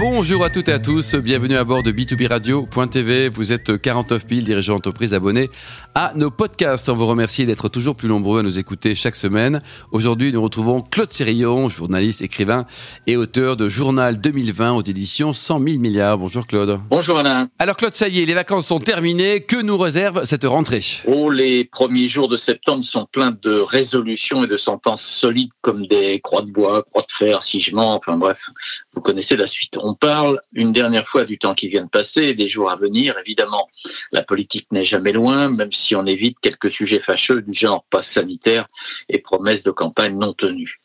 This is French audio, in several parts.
Bonjour à toutes et à tous, bienvenue à bord de B2B Radio.tv. Vous êtes 49 000 dirigeants d'entreprise abonnés à nos podcasts. On vous remercie d'être toujours plus nombreux à nous écouter chaque semaine. Aujourd'hui, nous retrouvons Claude Sérillon, journaliste, écrivain et auteur de Journal 2020 aux éditions 100 000 milliards. Bonjour Claude. Bonjour Alain. Alors Claude, ça y est, les vacances sont terminées. Que nous réserve cette rentrée? Oh, les premiers jours de septembre sont pleins de résolutions et de sentences solides comme des croix de bois, croix de fer, sigements, enfin bref, vous connaissez la suite. On parle une dernière fois du temps qui vient de passer, des jours à venir. Évidemment, la politique n'est jamais loin, même si on évite quelques sujets fâcheux du genre passe sanitaire et promesses de campagne non tenues.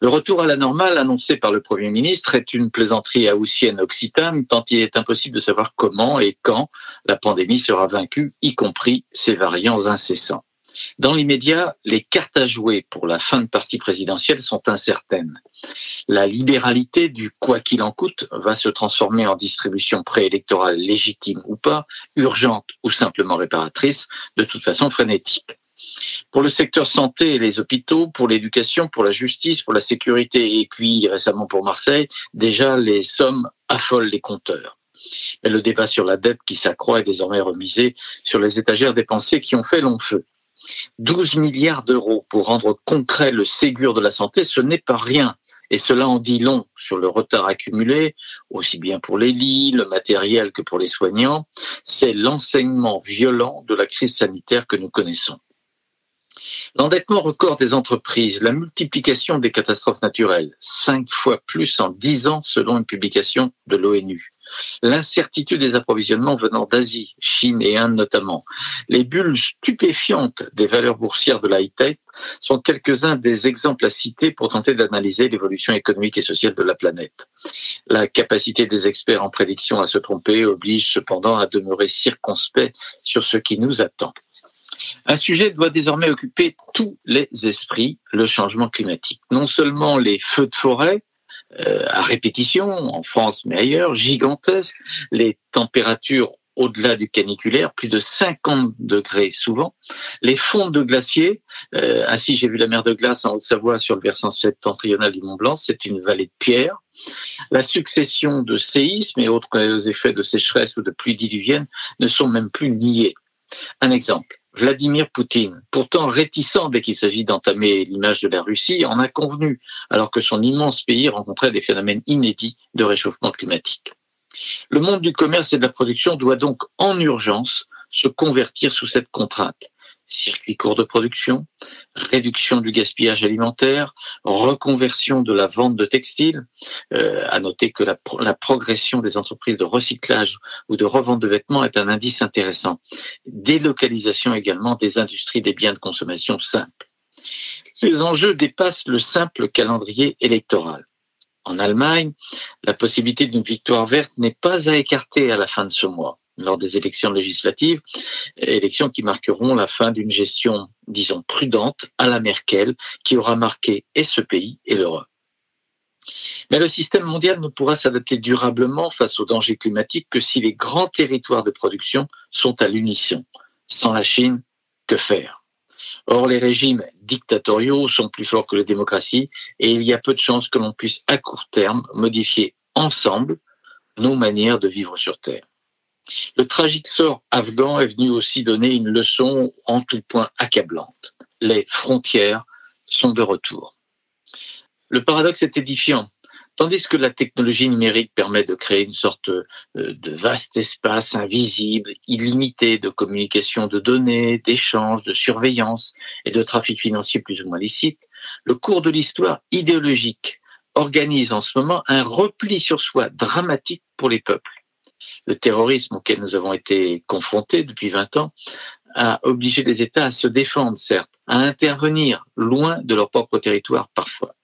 Le retour à la normale annoncé par le Premier ministre est une plaisanterie haussienne occitane, tant il est impossible de savoir comment et quand la pandémie sera vaincue, y compris ses variants incessants. Dans l'immédiat, les cartes à jouer pour la fin de partie présidentielle sont incertaines. La libéralité du quoi qu'il en coûte va se transformer en distribution préélectorale légitime ou pas, urgente ou simplement réparatrice, de toute façon frénétique. Pour le secteur santé et les hôpitaux, pour l'éducation, pour la justice, pour la sécurité et puis récemment pour Marseille, déjà les sommes affolent les compteurs. Mais le débat sur la dette qui s'accroît est désormais remisé sur les étagères des pensées qui ont fait long feu. 12 milliards d'euros pour rendre concret le Ségur de la santé, ce n'est pas rien. Et cela en dit long sur le retard accumulé, aussi bien pour les lits, le matériel que pour les soignants. C'est l'enseignement violent de la crise sanitaire que nous connaissons. L'endettement record des entreprises, la multiplication des catastrophes naturelles, cinq fois plus en dix ans selon une publication de l'ONU l'incertitude des approvisionnements venant d'Asie, Chine et Inde notamment, les bulles stupéfiantes des valeurs boursières de la high-tech sont quelques-uns des exemples à citer pour tenter d'analyser l'évolution économique et sociale de la planète. La capacité des experts en prédiction à se tromper oblige cependant à demeurer circonspect sur ce qui nous attend. Un sujet doit désormais occuper tous les esprits, le changement climatique. Non seulement les feux de forêt, euh, à répétition, en France mais ailleurs, gigantesques, les températures au-delà du caniculaire, plus de 50 degrés souvent. Les fonds de glaciers, euh, ainsi j'ai vu la mer de glace en Haute-Savoie sur le versant septentrional du Mont Blanc, c'est une vallée de pierre. La succession de séismes et autres effets de sécheresse ou de pluie diluvienne ne sont même plus niés. Un exemple. Vladimir Poutine, pourtant réticent dès qu'il s'agit d'entamer l'image de la Russie, en a convenu, alors que son immense pays rencontrait des phénomènes inédits de réchauffement climatique. Le monde du commerce et de la production doit donc en urgence se convertir sous cette contrainte circuit court de production, réduction du gaspillage alimentaire, reconversion de la vente de textiles. Euh, à noter que la, progression des entreprises de recyclage ou de revente de vêtements est un indice intéressant. Délocalisation également des industries des biens de consommation simples. Les enjeux dépassent le simple calendrier électoral. En Allemagne, la possibilité d'une victoire verte n'est pas à écarter à la fin de ce mois lors des élections législatives, élections qui marqueront la fin d'une gestion, disons, prudente à la Merkel, qui aura marqué et ce pays et l'Europe. Mais le système mondial ne pourra s'adapter durablement face aux dangers climatiques que si les grands territoires de production sont à l'unisson. Sans la Chine, que faire? Or, les régimes dictatoriaux sont plus forts que les démocraties et il y a peu de chances que l'on puisse à court terme modifier ensemble nos manières de vivre sur Terre. Le tragique sort afghan est venu aussi donner une leçon en tout point accablante. Les frontières sont de retour. Le paradoxe est édifiant. Tandis que la technologie numérique permet de créer une sorte euh, de vaste espace invisible, illimité de communication de données, d'échanges, de surveillance et de trafic financier plus ou moins licite, le cours de l'histoire idéologique organise en ce moment un repli sur soi dramatique pour les peuples le terrorisme auquel nous avons été confrontés depuis 20 ans a obligé les États à se défendre, certes, à intervenir loin de leur propre territoire parfois.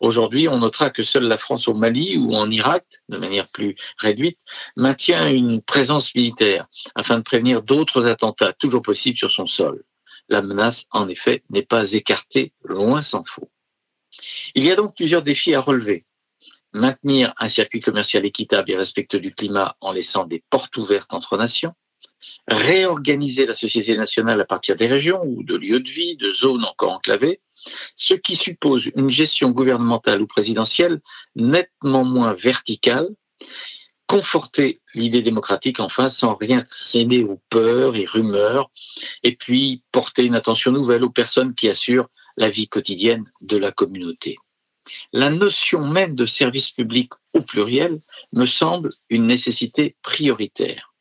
Aujourd'hui, on notera que seule la France au Mali ou en Irak, de manière plus réduite, maintient une présence militaire afin de prévenir d'autres attentats toujours possibles sur son sol. La menace, en effet, n'est pas écartée, loin s'en faut. Il y a donc plusieurs défis à relever maintenir un circuit commercial équitable et respectueux du climat en laissant des portes ouvertes entre nations, réorganiser la société nationale à partir des régions ou de lieux de vie, de zones encore enclavées, ce qui suppose une gestion gouvernementale ou présidentielle nettement moins verticale, conforter l'idée démocratique enfin sans rien céder aux peurs et rumeurs, et puis porter une attention nouvelle aux personnes qui assurent la vie quotidienne de la communauté. La notion même de service public au pluriel me semble une nécessité prioritaire.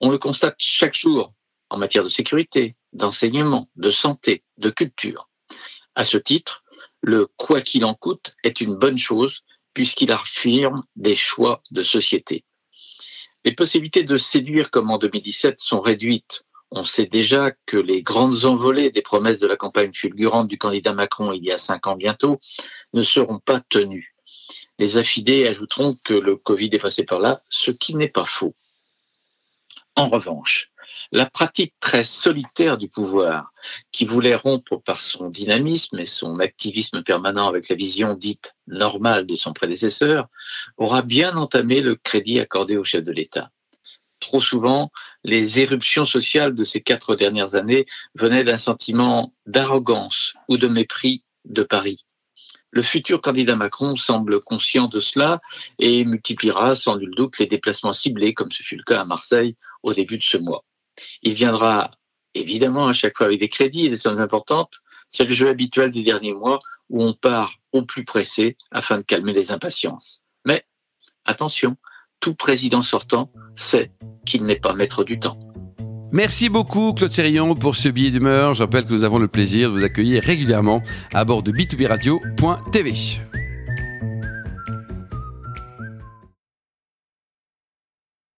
On le constate chaque jour en matière de sécurité, d'enseignement, de santé, de culture. À ce titre, le quoi qu'il en coûte est une bonne chose puisqu'il affirme des choix de société. Les possibilités de séduire comme en 2017 sont réduites. On sait déjà que les grandes envolées des promesses de la campagne fulgurante du candidat Macron il y a cinq ans bientôt ne seront pas tenues. Les affidés ajouteront que le Covid est passé par là, ce qui n'est pas faux. En revanche, la pratique très solitaire du pouvoir, qui voulait rompre par son dynamisme et son activisme permanent avec la vision dite normale de son prédécesseur, aura bien entamé le crédit accordé au chef de l'État. Trop souvent, les éruptions sociales de ces quatre dernières années venaient d'un sentiment d'arrogance ou de mépris de Paris. Le futur candidat Macron semble conscient de cela et multipliera sans nul doute les déplacements ciblés, comme ce fut le cas à Marseille au début de ce mois. Il viendra évidemment à chaque fois avec des crédits et des sommes importantes. C'est le jeu habituel des derniers mois où on part au plus pressé afin de calmer les impatiences. Mais attention, tout président sortant sait qu'il n'est pas maître du temps. Merci beaucoup Claude Sérillon pour ce billet d'humeur. Je rappelle que nous avons le plaisir de vous accueillir régulièrement à bord de b2b-radio.tv.